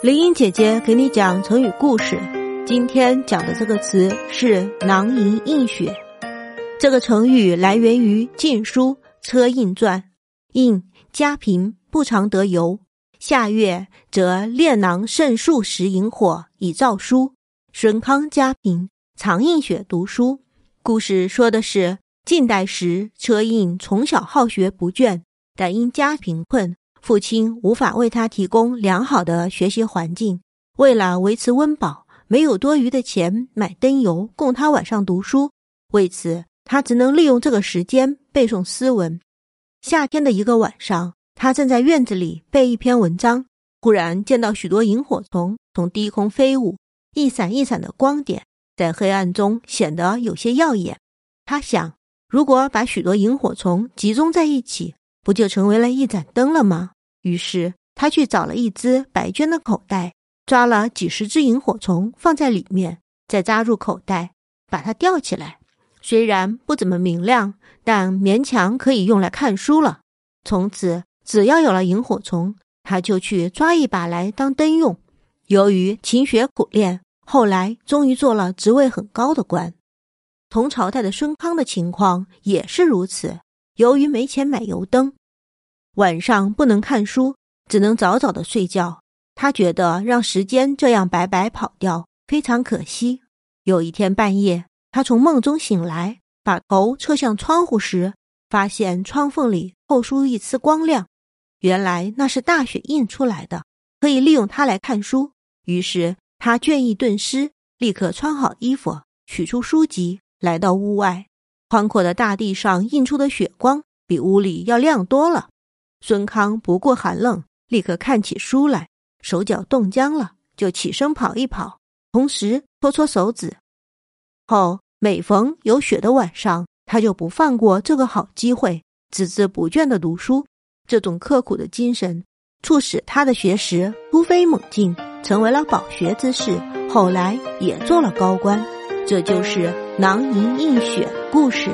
林英姐姐给你讲成语故事。今天讲的这个词是“囊萤映雪”。这个成语来源于《晋书·车胤传》：“胤，家贫，不常得油。夏月，则列囊盛数十萤火以照书。孙康家贫，常映雪读书。”故事说的是晋代时，车胤从小好学不倦，但因家贫困。父亲无法为他提供良好的学习环境，为了维持温饱，没有多余的钱买灯油供他晚上读书。为此，他只能利用这个时间背诵诗文。夏天的一个晚上，他正在院子里背一篇文章，忽然见到许多萤火虫从低空飞舞，一闪一闪的光点在黑暗中显得有些耀眼。他想，如果把许多萤火虫集中在一起。不就成为了一盏灯了吗？于是他去找了一只白绢的口袋，抓了几十只萤火虫放在里面，再扎入口袋，把它吊起来。虽然不怎么明亮，但勉强可以用来看书了。从此，只要有了萤火虫，他就去抓一把来当灯用。由于勤学苦练，后来终于做了职位很高的官。同朝代的孙康的情况也是如此。由于没钱买油灯，晚上不能看书，只能早早的睡觉。他觉得让时间这样白白跑掉非常可惜。有一天半夜，他从梦中醒来，把头侧向窗户时，发现窗缝里透出一丝光亮。原来那是大雪映出来的，可以利用它来看书。于是他倦意顿失，立刻穿好衣服，取出书籍，来到屋外。宽阔的大地上映出的雪光比屋里要亮多了。孙康不顾寒冷，立刻看起书来，手脚冻僵了，就起身跑一跑，同时搓搓手指。后每逢有雪的晚上，他就不放过这个好机会，孜孜不倦地读书。这种刻苦的精神，促使他的学识突飞猛进，成为了饱学之士。后来也做了高官。这就是囊萤映雪故事。